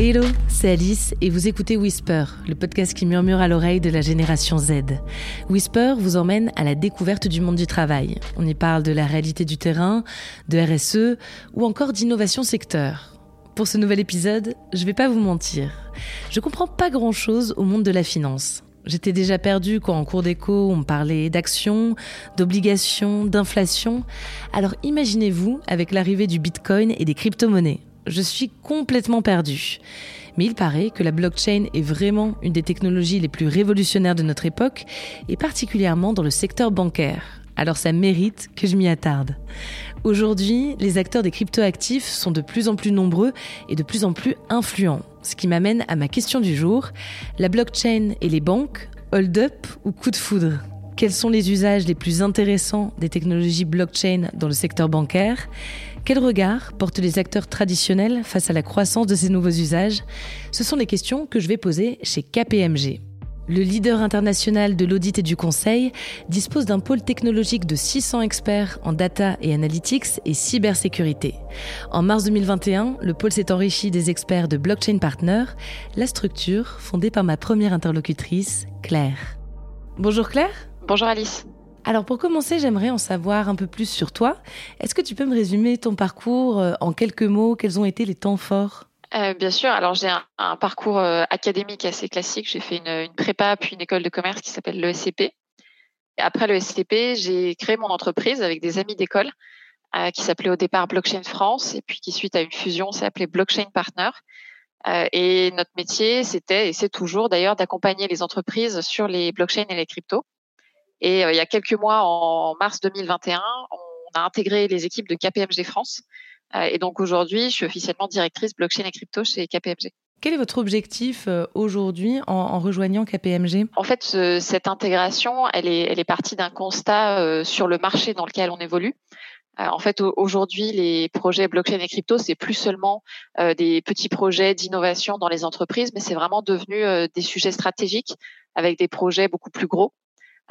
Hello, c'est Alice et vous écoutez Whisper, le podcast qui murmure à l'oreille de la génération Z. Whisper vous emmène à la découverte du monde du travail. On y parle de la réalité du terrain, de RSE ou encore d'innovation secteur. Pour ce nouvel épisode, je vais pas vous mentir. Je comprends pas grand chose au monde de la finance. J'étais déjà perdue quand en cours d'éco on parlait d'actions, d'obligations, d'inflation. Alors imaginez-vous avec l'arrivée du bitcoin et des crypto-monnaies je suis complètement perdue. Mais il paraît que la blockchain est vraiment une des technologies les plus révolutionnaires de notre époque, et particulièrement dans le secteur bancaire. Alors ça mérite que je m'y attarde. Aujourd'hui, les acteurs des cryptoactifs sont de plus en plus nombreux et de plus en plus influents. Ce qui m'amène à ma question du jour. La blockchain et les banques, hold up ou coup de foudre? Quels sont les usages les plus intéressants des technologies blockchain dans le secteur bancaire? Quel regard portent les acteurs traditionnels face à la croissance de ces nouveaux usages? Ce sont les questions que je vais poser chez KPMG. Le leader international de l'audit et du conseil dispose d'un pôle technologique de 600 experts en data et analytics et cybersécurité. En mars 2021, le pôle s'est enrichi des experts de Blockchain Partner, la structure fondée par ma première interlocutrice, Claire. Bonjour Claire. Bonjour Alice. Alors pour commencer, j'aimerais en savoir un peu plus sur toi. Est-ce que tu peux me résumer ton parcours euh, en quelques mots? Quels ont été les temps forts? Euh, bien sûr. Alors j'ai un, parcours euh, académique assez classique. J'ai fait une, prépa puis une école de commerce qui s'appelle l'ESCP. Après l'ESCP, j'ai créé mon entreprise avec des amis d'école qui s'appelait au départ Blockchain France et puis qui suite à une fusion s'est appelée Blockchain Partner. et notre métier, c'était et c'est toujours d'ailleurs d'accompagner les entreprises sur les blockchains et les cryptos. Et euh, il y a quelques mois, en mars 2021, on a intégré les équipes de KPMG France. Euh, et donc aujourd'hui, je suis officiellement directrice blockchain et crypto chez KPMG. Quel est votre objectif euh, aujourd'hui en, rejoignant KPMG En fait, cette intégration, elle est, elle est partie d'un constat sur le marché dans lequel on évolue. En fait, aujourd'hui, les projets blockchain et crypto, c'est plus seulement des petits projets d'innovation dans les entreprises, mais c'est vraiment devenu des sujets stratégiques avec des projets beaucoup plus gros.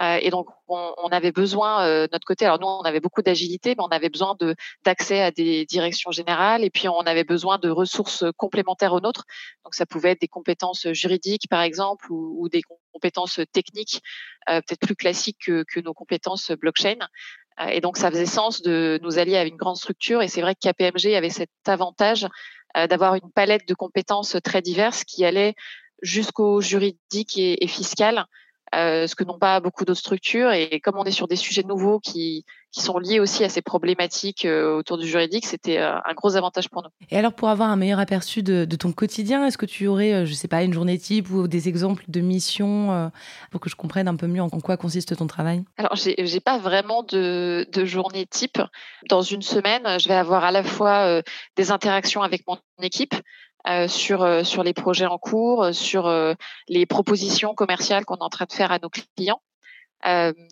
Euh, et donc, on, on avait besoin, euh, de notre côté, alors nous, on avait beaucoup d'agilité, mais on avait besoin de d'accès à des directions générales, et puis on avait besoin de ressources complémentaires aux nôtres. Donc, ça pouvait être des compétences juridiques, par exemple, ou, ou des compétences techniques, euh, peut-être plus classiques que, que, nos compétences blockchain. et donc, ça faisait sens de nous allier à une grande structure. Et c'est vrai que KPMG avait cet avantage d'avoir une palette de compétences très diverses qui allait jusqu'au juridique et, et fiscal euh, ce que n'ont pas beaucoup d'autres structures. Et comme on est sur des sujets nouveaux qui, qui sont liés aussi à ces problématiques euh, autour du juridique, c'était euh, un gros avantage pour nous. Et alors, pour avoir un meilleur aperçu de, de ton quotidien, est-ce que tu aurais, je sais pas, une journée type ou des exemples de missions pour que je comprenne un peu mieux en quoi consiste ton travail? Alors, j'ai pas vraiment de, de journée type. Dans une semaine, je vais avoir à la fois des interactions avec mon équipe, euh, sur, euh, sur les projets en cours, euh, sur les propositions commerciales qu'on est en train de faire à nos clients.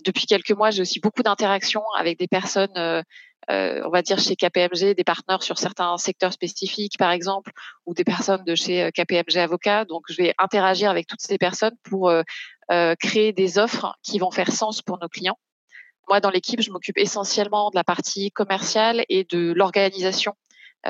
depuis quelques mois, j'ai aussi beaucoup d'interactions avec des personnes, on va dire chez KPMG, des partenaires sur certains secteurs spécifiques, par exemple, ou des personnes de chez KPMG Avocat. Donc, je vais interagir avec toutes ces personnes pour créer des offres qui vont faire sens pour nos clients. Moi, dans l'équipe, je m'occupe essentiellement de la partie commerciale et de l'organisation euh,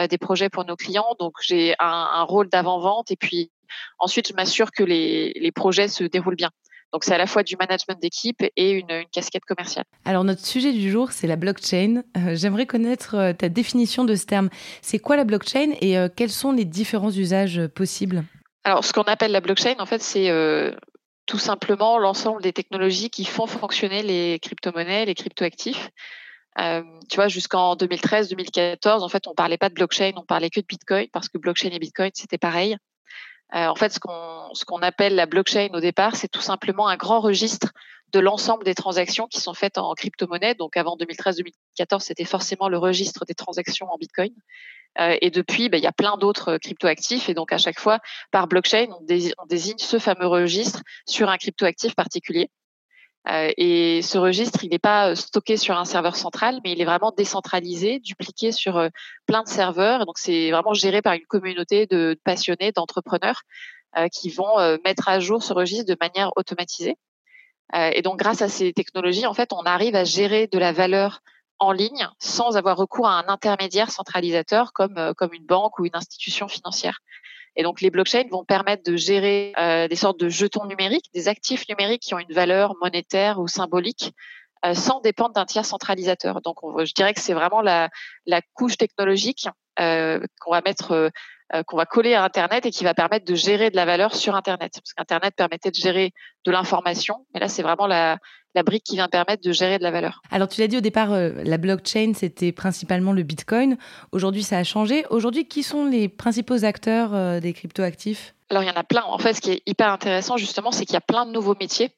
des projets pour nos clients. Donc j'ai un, un, rôle d'avant-vente et puis ensuite je m'assure que les, les projets se déroulent bien. Donc c'est à la fois du management d'équipe et une, une, casquette commerciale. Alors notre sujet du jour, c'est la blockchain. Euh, j'aimerais connaître euh, ta définition de ce terme. C'est quoi la blockchain et quels sont les différents usages possibles? Alors ce qu'on appelle la blockchain, en fait, c'est tout simplement l'ensemble des technologies qui font fonctionner les crypto-monnaies, les crypto-actifs. Euh, tu vois, jusqu'en 2013-2014, en fait, on parlait pas de blockchain, on parlait que de Bitcoin parce que blockchain et Bitcoin c'était pareil. Euh, en fait, ce qu'on ce appelle la blockchain au départ, c'est tout simplement un grand registre de l'ensemble des transactions qui sont faites en crypto-monnaie. Donc, avant 2013-2014, c'était forcément le registre des transactions en Bitcoin. Euh, et depuis, ben, il y a plein d'autres crypto-actifs. Et donc, à chaque fois, par blockchain, on désigne ce fameux registre sur un crypto-actif particulier. Euh, et ce registre, il n'est pas euh, stocké sur un serveur central, mais il est vraiment décentralisé, dupliqué sur euh, plein de serveurs. Donc, c'est vraiment géré par une communauté de passionnés, d'entrepreneurs qui vont mettre à jour ce registre de manière automatisée. et donc, grâce à ces technologies, en fait, on arrive à gérer de la valeur en ligne sans avoir recours à un intermédiaire centralisateur comme, comme une banque ou une institution financière. Et donc, les blockchains vont permettre de gérer des sortes de jetons numériques, des actifs numériques qui ont une valeur monétaire ou symbolique, sans dépendre d'un tiers centralisateur. Donc, je dirais que c'est vraiment la, la couche technologique qu'on va mettre euh, qu'on va coller à Internet et qui va permettre de gérer de la valeur sur Internet. Parce qu'Internet permettait de gérer de l'information, mais là, c'est vraiment la, brique qui vient permettre de gérer de la valeur. Alors, tu l'as dit au départ, euh, la blockchain, c'était principalement le Bitcoin. Aujourd'hui, ça a changé. Aujourd'hui, qui sont les principaux acteurs euh, des cryptoactifs? Alors, il y en a plein. En fait, ce qui est hyper intéressant, justement, c'est qu'il y a plein de nouveaux métiers.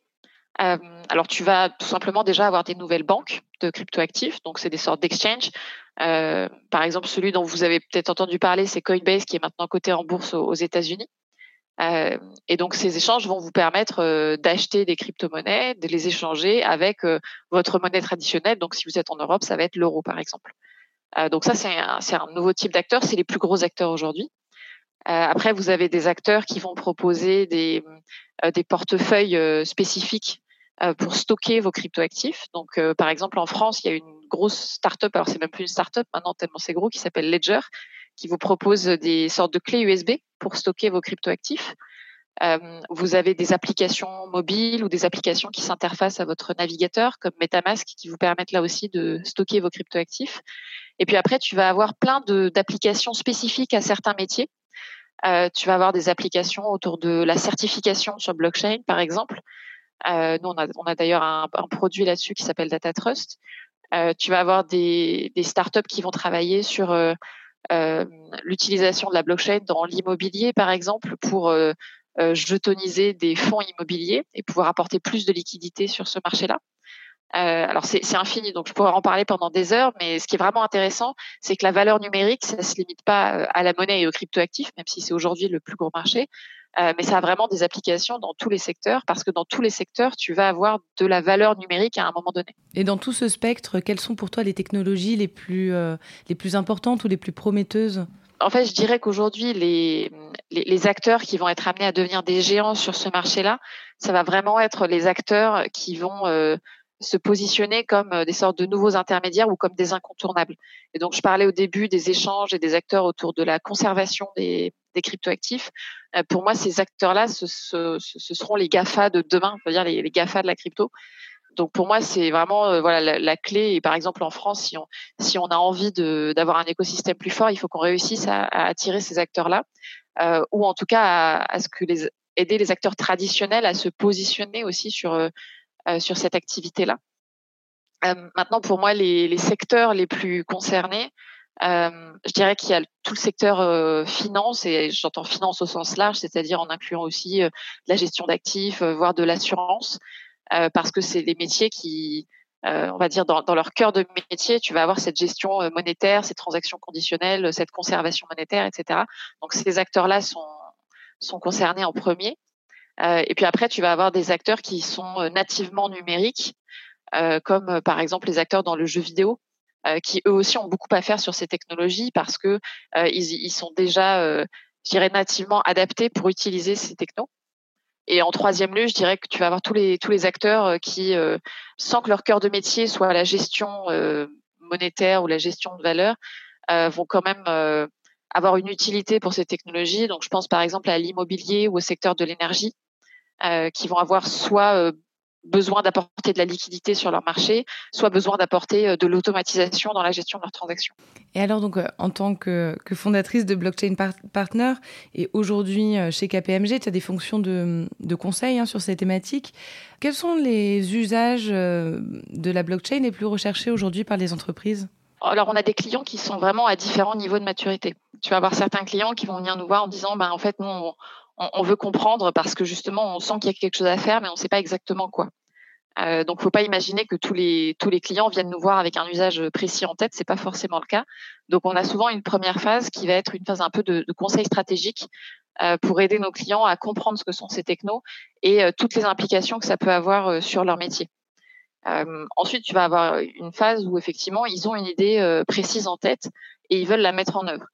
alors, tu vas tout simplement déjà avoir des nouvelles banques de cryptoactifs. Donc, c'est des sortes d'exchanges euh, par exemple, celui dont vous avez peut-être entendu parler, c'est Coinbase qui est maintenant coté en bourse aux, États-Unis. Euh, et donc, ces échanges vont vous permettre euh, d'acheter des crypto-monnaies, de les échanger avec votre monnaie traditionnelle. Donc, si vous êtes en Europe, ça va être l'euro, par exemple. donc, ça, c'est un, nouveau type d'acteurs. C'est les plus gros acteurs aujourd'hui. après, vous avez des acteurs qui vont proposer des, des portefeuilles spécifiques pour stocker vos cryptoactifs. Donc, par exemple, en France, il y a une grosse start-up, alors c'est même plus une start-up maintenant tellement c'est gros, qui s'appelle Ledger, qui vous propose des sortes de clés USB pour stocker vos cryptoactifs. Euh, vous avez des applications mobiles ou des applications qui s'interfacent à votre navigateur, comme MetaMask, qui vous permettent là aussi de stocker vos cryptoactifs. Et puis après, tu vas avoir plein d'applications spécifiques à certains métiers. Euh, tu vas avoir des applications autour de la certification sur blockchain, par exemple. Euh, nous, on a, d'ailleurs un, produit là-dessus qui s'appelle Data Trust. Tu vas avoir des, startups qui vont travailler sur l'utilisation de la blockchain dans l'immobilier, par exemple, pour jetoniser des fonds immobiliers et pouvoir apporter plus de liquidité sur ce marché-là. Euh, alors c'est infini, donc je pourrais en parler pendant des heures, mais ce qui est vraiment intéressant, c'est que la valeur numérique, ça ne se limite pas à la monnaie et aux cryptoactifs, même si c'est aujourd'hui le plus gros marché, euh, mais ça a vraiment des applications dans tous les secteurs, parce que dans tous les secteurs, tu vas avoir de la valeur numérique à un moment donné. Et dans tout ce spectre, quelles sont pour toi les technologies les plus, euh, les plus importantes ou les plus prometteuses? En fait, je dirais qu'aujourd'hui, les, les, les, acteurs qui vont être amenés à devenir des géants sur ce marché-là, ça va vraiment être les acteurs qui vont euh, se positionner comme des sortes de nouveaux intermédiaires ou comme des incontournables. Et donc, je parlais au début des échanges et des acteurs autour de la conservation des, des cryptoactifs. Euh, pour moi, ces acteurs-là, ce, seront les GAFA de demain, on dire les, les GAFA de la crypto. Donc pour moi, c'est vraiment euh, voilà la, clé. Et par exemple, en France, si on, si on a envie d'avoir un écosystème plus fort, il faut qu'on réussisse à, attirer ces acteurs-là, euh, ou en tout cas à, à, ce que les aider les acteurs traditionnels à se positionner aussi sur sur cette activité-là. Maintenant, pour moi, les, secteurs les plus concernés, euh, je dirais qu'il y a tout le secteur finance, et j'entends finance au sens large, c'est-à-dire en incluant aussi la gestion d'actifs, voire de l'assurance, parce que c'est des métiers qui, on va dire, dans, dans, leur cœur de métier, tu vas avoir cette gestion monétaire, ces transactions conditionnelles, cette conservation monétaire, etc. Donc ces acteurs-là sont, sont concernés en premier. Euh, et puis après, tu vas avoir des acteurs qui sont euh, nativement numériques, euh, comme par exemple les acteurs dans le jeu vidéo, qui eux aussi ont beaucoup à faire sur ces technologies parce que ils, ils, sont déjà, je dirais, nativement adaptés pour utiliser ces technos. Et en troisième lieu, je dirais que tu vas avoir tous les tous les acteurs qui, sans que leur cœur de métier soit la gestion monétaire ou la gestion de valeur, vont quand même avoir une utilité pour ces technologies. Donc, je pense par exemple à l'immobilier ou au secteur de l'énergie, euh, qui vont avoir soit euh, besoin d'apporter de la liquidité sur leur marché, soit besoin d'apporter euh, de l'automatisation dans la gestion de leurs transactions. Et alors, donc, en tant que, que fondatrice de Blockchain Partner et aujourd'hui chez KPMG, tu as des fonctions de, de conseil hein, sur ces thématiques. Quels sont les usages de la blockchain les plus recherchés aujourd'hui par les entreprises? Alors, on a des clients qui sont vraiment à différents niveaux de maturité. Tu vas avoir certains clients qui vont venir nous voir en disant, ben, en fait, nous, on, on, veut comprendre parce que justement, on sent qu'il y a quelque chose à faire, mais on ne sait pas exactement quoi. Euh, donc, faut pas imaginer que tous les tous les clients viennent nous voir avec un usage précis en tête. C'est pas forcément le cas. Donc, on a souvent une première phase qui va être une phase un peu de, de conseil stratégique euh, pour aider nos clients à comprendre ce que sont ces technos et euh, toutes les implications que ça peut avoir euh, sur leur métier. ensuite, tu vas avoir une phase où effectivement, ils ont une idée précise en tête et ils veulent la mettre en œuvre.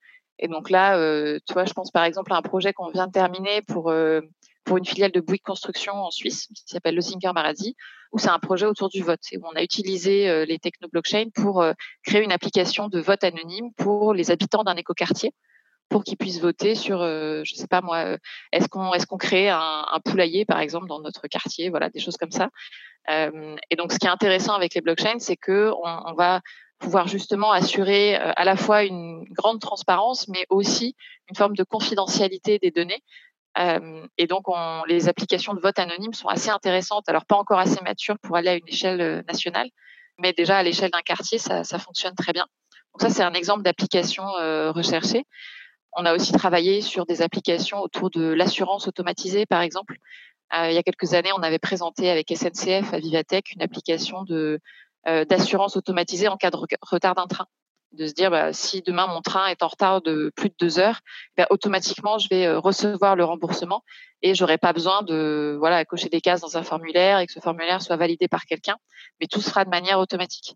Et donc là, euh, tu vois, je pense par exemple à un projet qu'on vient de terminer pour euh, pour une filiale de Bouygues Construction en Suisse qui s'appelle Le Singer Maradi, où c'est un projet autour du vote et où on a utilisé les techno-blockchain pour créer une application de vote anonyme pour les habitants d'un écoquartier pour qu'ils puissent voter sur, je sais pas moi, est-ce qu'on qu'on crée un, un, poulailler par exemple dans notre quartier, voilà, des choses comme ça. et donc, ce qui est intéressant avec les blockchains, c'est que on, on va pouvoir justement assurer euh, à la fois une grande transparence, mais aussi une forme de confidentialité des données. Euh, et donc, on, les applications de vote anonyme sont assez intéressantes. Alors, pas encore assez matures pour aller à une échelle euh, nationale, mais déjà à l'échelle d'un quartier, ça, ça, fonctionne très bien. Donc ça, c'est un exemple d'application recherchée. On a aussi travaillé sur des applications autour de l'assurance automatisée, par exemple. Il y a quelques années, on avait présenté avec SNCF à Vivatech une application de d'assurance automatisée en cas de retard d'un train. De se dire, bah, si demain mon train est en retard de plus de deux heures, bah, automatiquement je vais euh, recevoir le remboursement et j'aurai pas besoin de voilà cocher des cases dans un formulaire et que ce formulaire soit validé par quelqu'un, mais tout se fera de manière automatique.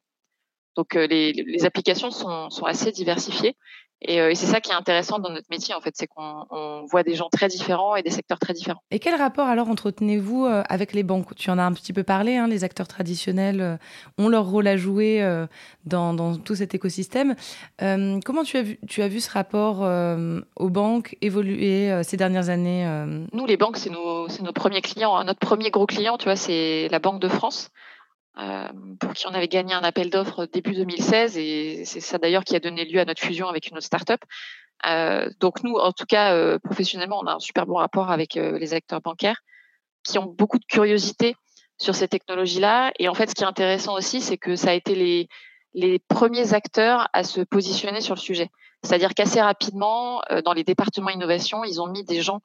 Donc euh, les, les, applications sont, sont assez diversifiées euh, et, c'est ça qui est intéressant dans notre métier, en fait, c'est qu'on voit des gens très différents et des secteurs très différents. Et quel rapport alors entretenez-vous euh, avec les banques? Tu en as un petit peu parlé, hein, les acteurs traditionnels euh, ont leur rôle à jouer dans, dans, tout cet écosystème. comment tu as, vu, tu as vu ce rapport aux banques évoluer ces dernières années Nous, les banques, c'est nos, nos, premiers clients. Hein. Notre premier gros client, tu vois, c'est la Banque de France. Euh, pour qui on avait gagné un appel d'offres début 2016 et c'est ça d'ailleurs qui a donné lieu à notre fusion avec une autre start-up. Euh, donc nous, en tout cas, euh, professionnellement, on a un super bon rapport avec les acteurs bancaires qui ont beaucoup de curiosité sur ces technologies-là. Et en fait, ce qui est intéressant aussi, c'est que ça a été les, les premiers acteurs à se positionner sur le sujet. C'est-à-dire qu'assez rapidement, dans les départements innovation, ils ont mis des gens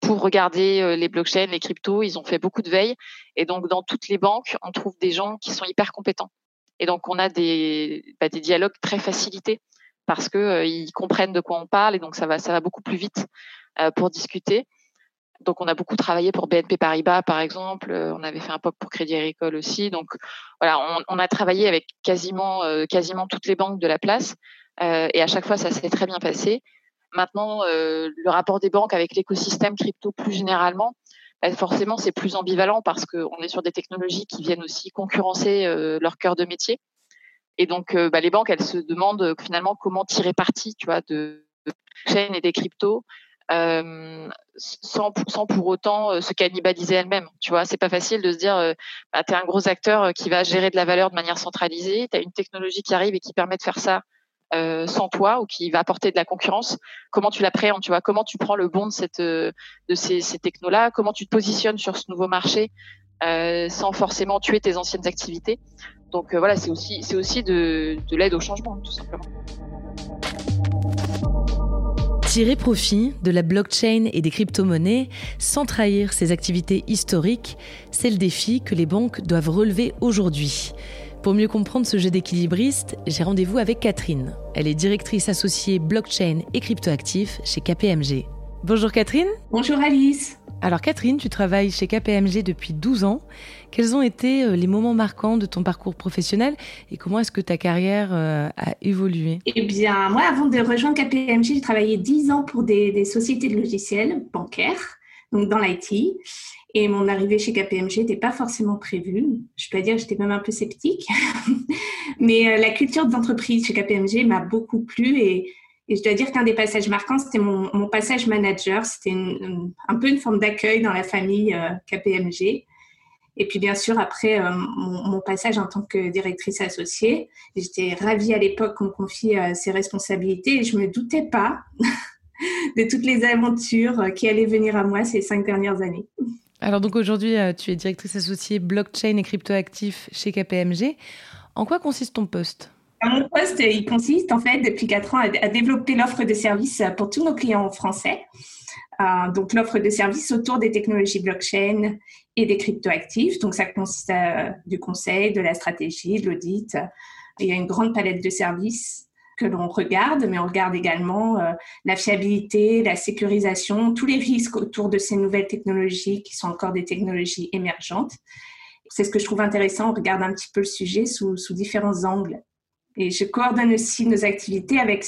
pour regarder euh, les blockchains, les cryptos. Ils ont fait beaucoup de veille. Et donc, dans toutes les banques, on trouve des gens qui sont hyper compétents. Et donc, on a des, bah, dialogues très facilités parce que euh, ils comprennent de quoi on parle et donc ça va, ça va beaucoup plus vite euh, pour discuter. Donc, on a beaucoup travaillé pour BNP Paribas, par exemple. on avait fait un POC pour Crédit Agricole aussi. Donc, voilà, on, a travaillé avec quasiment toutes les banques de la place. et à chaque fois, ça s'est très bien passé. Maintenant, euh, le rapport des banques avec l'écosystème crypto plus généralement, bah, forcément, c'est plus ambivalent parce qu'on est sur des technologies qui viennent aussi concurrencer euh, leur cœur de métier. Et donc, euh, bah, les banques, elles se demandent finalement comment tirer parti, tu vois, de, de chaînes et des cryptos. Euh, sans, sans, pour autant se cannibaliser elles-mêmes. Tu vois, c'est pas facile de se dire, euh, bah, tu es un gros acteur qui va gérer de la valeur de manière centralisée, tu as une technologie qui arrive et qui permet de faire ça euh, sans toi ou qui va apporter de la concurrence, comment tu l'appréhendes, tu vois, comment tu prends le bon de cette de ces, ces technos-là, comment tu te positionnes sur ce nouveau marché euh, sans forcément tuer tes anciennes activités? Donc euh, voilà, c'est aussi c'est aussi de, de l'aide au changement, tout simplement. Tirer profit de la blockchain et des crypto-monnaies sans trahir ses activités historiques, c'est le défi que les banques doivent relever aujourd'hui. Pour mieux comprendre ce jeu d'équilibriste, j'ai rendez-vous avec Catherine. Elle est directrice associée blockchain et cryptoactifs chez KPMG. Bonjour Catherine. Bonjour Alice. Alors Catherine, tu travailles chez KPMG depuis 12 ans. Quels ont été euh, les moments marquants de ton parcours professionnel et comment est-ce que ta carrière euh, a évolué? Eh bien, moi, avant de rejoindre KPMG, j'ai travaillé 10 ans pour des, des sociétés de logiciels bancaires, donc dans l'IT. Et mon arrivée chez KPMG n'était pas forcément prévue. Je dois dire j'étais même un peu sceptique. Mais euh, la culture d'entreprise chez KPMG m'a beaucoup plu et, je dois dire qu'un des passages marquants, c'était mon, passage manager. C'était un peu une forme d'accueil dans la famille euh, KPMG. Et puis bien sûr, après euh, mon, passage en tant que directrice associée, j'étais ravie à l'époque qu'on me confie ces responsabilités et je me doutais pas de toutes les aventures qui allaient venir à moi ces cinq dernières années. Alors donc aujourd'hui, euh, tu es directrice associée blockchain et cryptoactifs chez KPMG. En quoi consiste ton poste? Mon poste, il consiste en fait depuis quatre ans à, développer l'offre de services pour tous nos clients français. Euh, donc l'offre de services autour des technologies blockchain et des cryptoactifs. Donc ça consiste à du conseil, de la stratégie, de l'audit. Il y a une grande palette de services que l'on regarde, mais on regarde également euh, la fiabilité, la sécurisation, tous les risques autour de ces nouvelles technologies qui sont encore des technologies émergentes. C'est ce que je trouve intéressant. On regarde un petit peu le sujet sous, sous différents angles. Et je coordonne aussi nos activités avec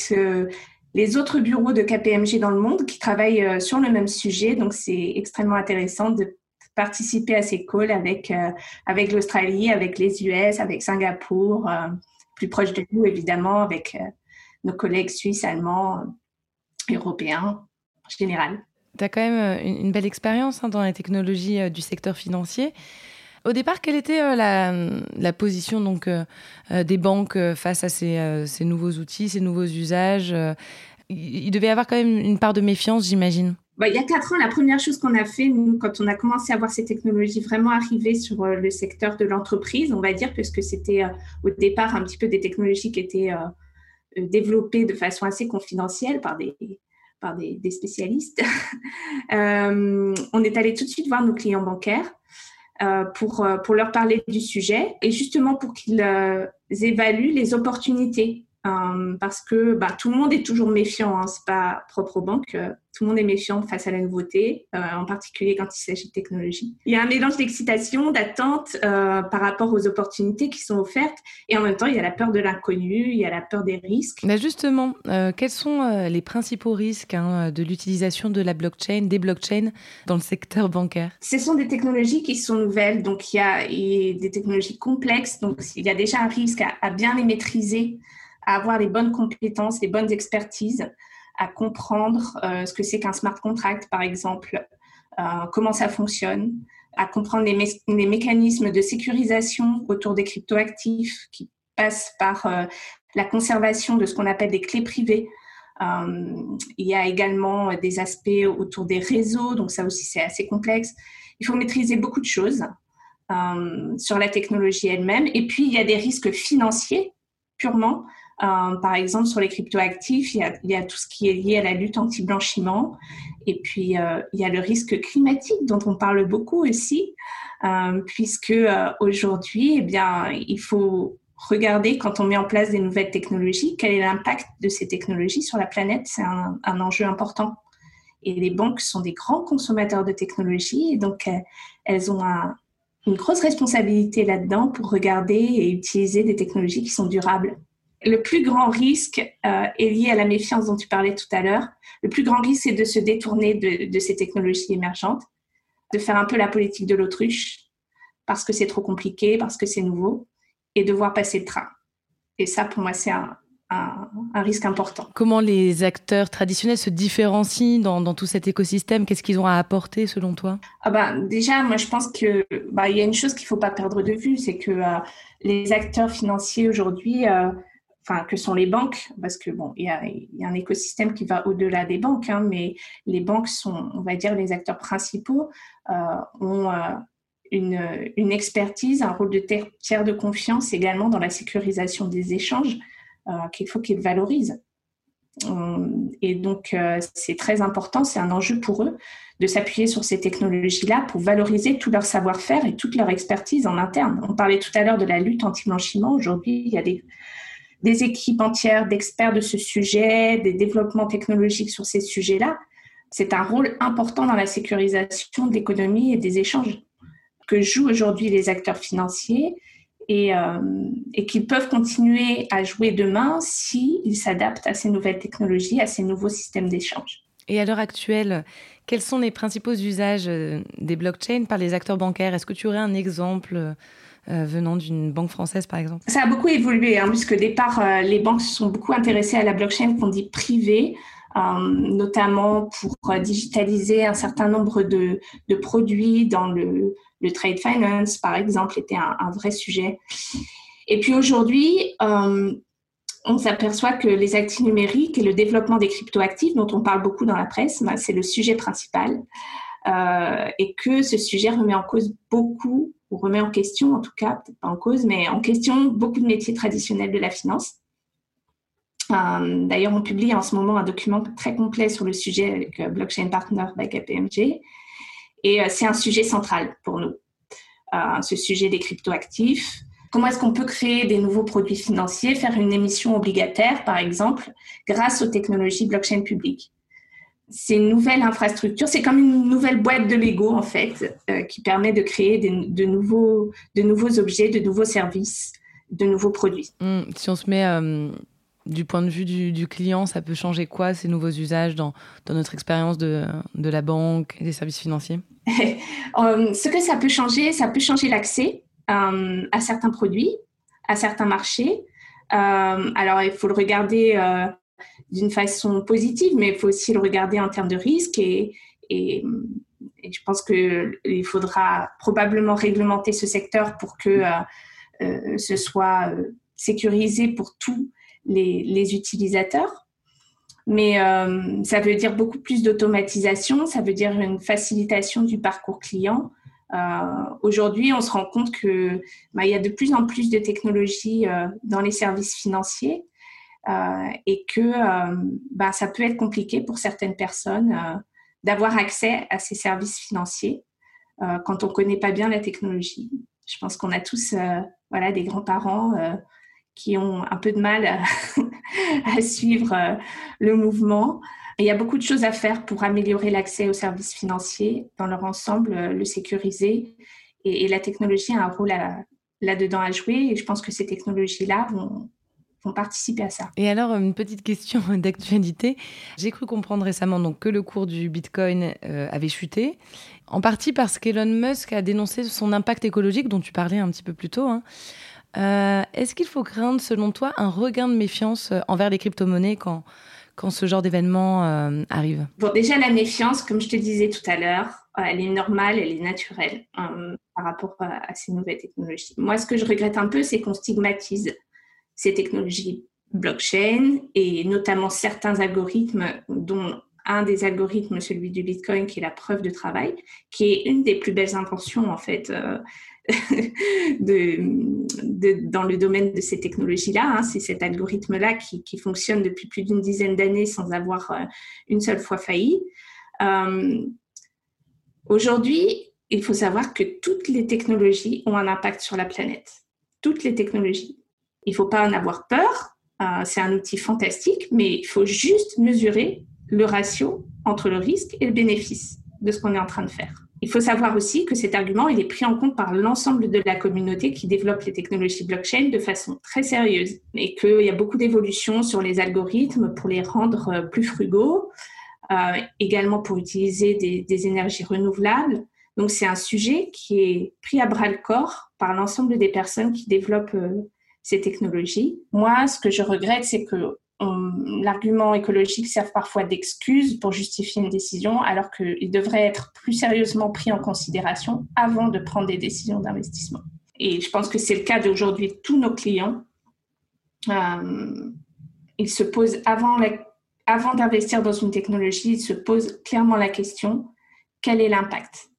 les autres bureaux de KPMG dans le monde qui travaillent sur le même sujet. Donc, c'est extrêmement intéressant de participer à ces calls avec, avec l'Australie, avec les US, avec Singapour, plus proche de nous, évidemment, avec nos collègues suisses, allemands, européens en général. Tu as quand même une, belle expérience hein, dans la technologie du secteur financier. Au départ, quelle était euh, la, position donc, euh, euh, des banques face à ces, ces, nouveaux outils, ces nouveaux usages il, devait y avoir quand même une part de méfiance, j'imagine. Bah, il y a quatre ans, la première chose qu'on a fait, nous, quand on a commencé à voir ces technologies vraiment arriver sur le secteur de l'entreprise, on va dire, parce que c'était au départ un petit peu des technologies qui étaient développées de façon assez confidentielle par des, spécialistes, on est allé tout de suite voir nos clients bancaires euh, pour, euh, leur parler du sujet et justement pour qu'ils euh, évaluent les opportunités euh, parce que bah, tout le monde est toujours méfiant, hein, c'est pas propre aux banques, euh, tout le monde est méfiant face à la nouveauté, euh, en particulier quand il s'agit de technologie. Il y a un mélange d'excitation, d'attente par rapport aux opportunités qui sont offertes, et en même temps il y a la peur de l'inconnu, il y a la peur des risques. Mais justement, quels sont les principaux risques hein, de l'utilisation de la blockchain, des blockchains dans le secteur bancaire? Ce sont des technologies qui sont nouvelles, donc il y a, des technologies complexes, donc il y a déjà un risque à, à bien les maîtriser à avoir les bonnes compétences, les bonnes expertises, à comprendre euh, ce que c'est qu'un smart contract, par exemple, euh, comment ça fonctionne, à comprendre les, mécanismes de sécurisation autour des cryptoactifs qui passent par euh, la conservation de ce qu'on appelle des clés privées. il y a également des aspects autour des réseaux, donc ça aussi c'est assez complexe. Il faut maîtriser beaucoup de choses sur la technologie elle-même. Et puis il y a des risques financiers purement euh, par exemple, sur les cryptoactifs, il y, a, tout ce qui est lié à la lutte anti-blanchiment. Et puis, euh, il y a le risque climatique dont on parle beaucoup aussi, euh, puisque aujourd'hui, eh bien, il faut regarder quand on met en place des nouvelles technologies, quel est l'impact de ces technologies sur la planète. C'est un, enjeu important. Et les banques sont des grands consommateurs de technologies, et donc elles ont un, une grosse responsabilité là-dedans pour regarder et utiliser des technologies qui sont durables. Le plus grand risque euh, est lié à la méfiance dont tu parlais tout à l'heure. Le plus grand risque, c'est de se détourner de, ces technologies émergentes, de faire un peu la politique de l'autruche, parce que c'est trop compliqué, parce que c'est nouveau, et de voir passer le train. Et ça, pour moi, c'est un, risque important. Comment les acteurs traditionnels se différencient dans, tout cet écosystème? Qu'est-ce qu'ils ont à apporter selon toi? Ah ben, Déjà, moi je pense qu'il bah, y a une chose qu'il ne faut pas perdre de vue, c'est que euh, les acteurs financiers aujourd'hui, euh, enfin que sont les banques, parce que bon, il y a, un écosystème qui va au-delà des banques, hein, mais les banques sont, on va dire, les acteurs principaux, euh, ont euh, une, une, expertise, un rôle de tiers de confiance également dans la sécurisation des échanges euh, qu'il faut qu'ils valorisent. Et donc, c'est très important, c'est un enjeu pour eux de s'appuyer sur ces technologies-là pour valoriser tout leur savoir-faire et toute leur expertise en interne. On parlait tout à l'heure de la lutte anti-blanchiment. Aujourd'hui, il y a des, des équipes entières d'experts de ce sujet, des développements technologiques sur ces sujets-là. C'est un rôle important dans la sécurisation de l'économie et des échanges que jouent aujourd'hui les acteurs financiers et, euh, qu'ils peuvent continuer à jouer demain s'ils s'adaptent à ces nouvelles technologies, à ces nouveaux systèmes d'échange. Et à l'heure actuelle, quels sont les principaux usages euh, des blockchains par les acteurs bancaires? Est-ce que tu aurais un exemple euh, venant d'une banque française, par exemple Ça a beaucoup évolué, hein, puisque au départ, euh, les banques se sont beaucoup intéressées à la blockchain qu'on dit privée. Euh, notamment pour digitaliser un certain nombre de, produits dans le, trade finance, par exemple, était un, vrai sujet. Et puis aujourd'hui, on s'aperçoit que les actifs numériques et le développement des cryptoactifs, dont on parle beaucoup dans la presse, ben, c'est le sujet principal. Euh, et que ce sujet remet en cause beaucoup ou remet en question, en tout cas, pas en cause, mais en question beaucoup de métiers traditionnels de la finance. Euh, d'ailleurs, on publie en ce moment un document très complet sur le sujet avec euh, Blockchain Partner by KPMG. Et c'est un sujet central pour nous, ce sujet des cryptoactifs. Comment est-ce qu'on peut créer des nouveaux produits financiers, faire une émission obligataire, par exemple, grâce aux technologies blockchain publiques? C'est une nouvelle infrastructure, c'est comme une nouvelle boîte de Lego en fait, euh, qui permet de créer de, nouveaux, de nouveaux objets, de nouveaux services, de nouveaux produits. Mmh, si on se met euh, du point de vue du, client, ça peut changer quoi, ces nouveaux usages dans, dans notre expérience de, de, la banque et des services financiers? Euh, Ce que ça peut changer, ça peut changer l'accès à certains produits, à certains marchés. Alors, il faut le regarder d'une façon positive, mais il faut aussi le regarder en termes de risque et, je pense qu'il faudra probablement réglementer ce secteur pour que ce soit sécurisé pour tous les, utilisateurs. Mais euh, ça veut dire beaucoup plus d'automatisation, ça veut dire une facilitation du parcours client. Euh, aujourd'hui, on se rend compte que bah, il y a de plus en plus de technologies euh, dans les services financiers et que bah, ça peut être compliqué pour certaines personnes d'avoir accès à ces services financiers quand on ne connaît pas bien la technologie. Je pense qu'on a tous voilà, des grands-parents qui ont un peu de mal à, suivre euh, le mouvement. il y a beaucoup de choses à faire pour améliorer l'accès aux services financiers dans leur ensemble, euh, le sécuriser. Et, la technologie a un rôle là-dedans à jouer. Et je pense que ces technologies-là vont, vont participer à ça. Et alors, une petite question d'actualité. J'ai cru comprendre récemment donc, que le cours du Bitcoin euh, avait chuté, en partie parce qu'Elon Musk a dénoncé son impact écologique, dont tu parlais un petit peu plus tôt. Hein. Euh, est-ce qu'il faut craindre, selon toi, un regain de méfiance euh, envers les crypto-monnaies quand, quand ce genre d'événement euh, arrive? Bon, déjà, la méfiance, comme je te disais tout à l'heure, elle est normale, elle est naturelle par rapport à, ces nouvelles technologies. Moi, ce que je regrette un peu, c'est qu'on stigmatise ces technologies blockchain et notamment certains algorithmes dont un des algorithmes, celui du Bitcoin, qui est la preuve de travail, qui est une des plus belles inventions en fait de, dans le domaine de ces technologies-là. Hein. C'est cet algorithme-là qui, fonctionne depuis plus d'une dizaine d'années sans avoir euh, une seule fois failli. Euh, aujourd'hui, il faut savoir que toutes les technologies ont un impact sur la planète. Toutes les technologies. Il ne faut pas en avoir peur. Euh, c'est un outil fantastique, mais il faut juste mesurer le ratio entre le risque et le bénéfice de ce qu'on est en train de faire. Il faut savoir aussi que cet argument, est pris en compte par l'ensemble de la communauté qui développe les technologies blockchain de façon très sérieuse et qu'il y a beaucoup d'évolutions sur les algorithmes pour les rendre euh, plus frugaux, euh, également pour utiliser des, énergies renouvelables. Donc c'est un sujet qui est pris à bras le corps par l'ensemble des personnes qui développent ces technologies. Moi, ce que je regrette, c'est que l'argument écologique sert parfois d'excuse pour justifier une décision, alors qu'il devrait être plus sérieusement pris en considération avant de prendre des décisions d'investissement. Et je pense que c'est le cas d'aujourd'hui tous nos clients. Euh, ils se posent avant, avant d'investir dans une technologie, ils se posent clairement la question quel est l'impact?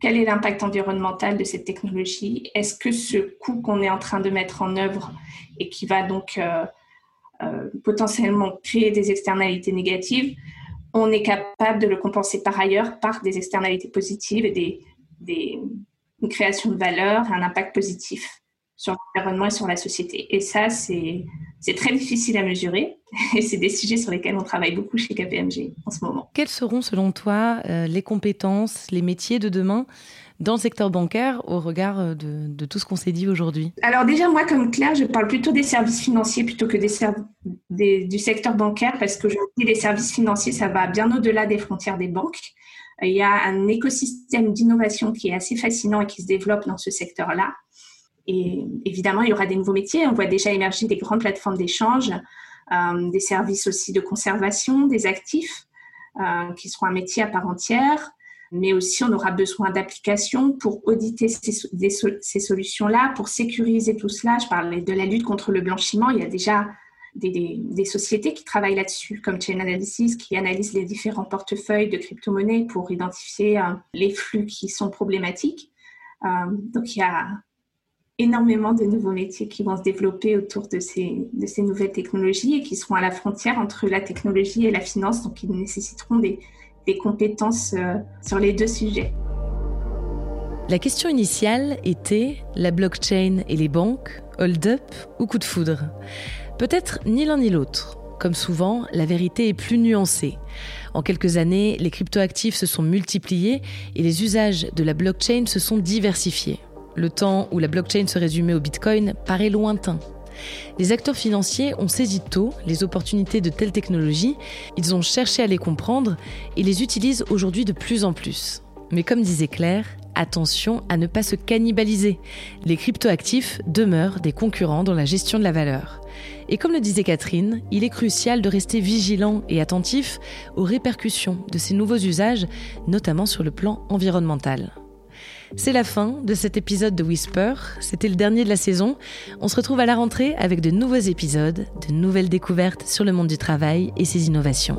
Quel est l'impact environnemental de cette technologie? Est-ce que ce coût qu'on est en train de mettre en œuvre et qui va donc euh, euh, potentiellement créer des externalités négatives, on est capable de le compenser par ailleurs par des externalités positives et des, des une création de valeur, un impact positif? Sur l'environnement et sur la société. Et ça, c'est très difficile à mesurer et c'est des sujets sur lesquels on travaille beaucoup chez KPMG en ce moment. Quelles seront, selon toi, euh, les compétences, les métiers de demain dans le secteur bancaire au regard euh, de, tout ce qu'on s'est dit aujourd'hui? Alors déjà, moi, comme Claire, je parle plutôt des services financiers plutôt que des, du secteur bancaire parce qu'aujourd'hui, les services financiers, ça va bien au-delà des frontières des banques. Il y a un écosystème d'innovation qui est assez fascinant et qui se développe dans ce secteur-là. Et évidemment, il y aura des nouveaux métiers. On voit déjà émerger des grandes plateformes d'échange, euh, des services aussi de conservation des actifs, euh, qui seront un métier à part entière mais aussi on aura besoin d'applications pour auditer ces, solutions-là, pour sécuriser tout cela. Je parlais de la lutte contre le blanchiment. Il y a déjà des, sociétés qui travaillent là-dessus, comme Chain Analysis, qui analysent les différents portefeuilles de crypto-monnaies pour identifier euh, les flux qui sont problématiques. Donc il y a énormément de nouveaux métiers qui vont se développer autour de ces, de ces nouvelles technologies et qui seront à la frontière entre la technologie et la finance, donc ils nécessiteront des, des compétences euh, sur les deux sujets. La question initiale était la blockchain et les banques, hold-up ou coup de foudre? Peut-être ni l'un ni l'autre. Comme souvent, la vérité est plus nuancée. En quelques années, les cryptoactifs se sont multipliés et les usages de la blockchain se sont diversifiés. Le temps où la blockchain se résumait au Bitcoin paraît lointain. Les acteurs financiers ont saisi tôt les opportunités de telles technologies, ils ont cherché à les comprendre et les utilisent aujourd'hui de plus en plus. Mais comme disait Claire, attention à ne pas se cannibaliser. Les cryptoactifs demeurent des concurrents dans la gestion de la valeur. Et comme le disait Catherine, il est crucial de rester vigilant et attentif aux répercussions de ces nouveaux usages, notamment sur le plan environnemental. C'est la fin de cet épisode de Whisper. C'était le dernier de la saison. On se retrouve à la rentrée avec de nouveaux épisodes, de nouvelles découvertes sur le monde du travail et ses innovations.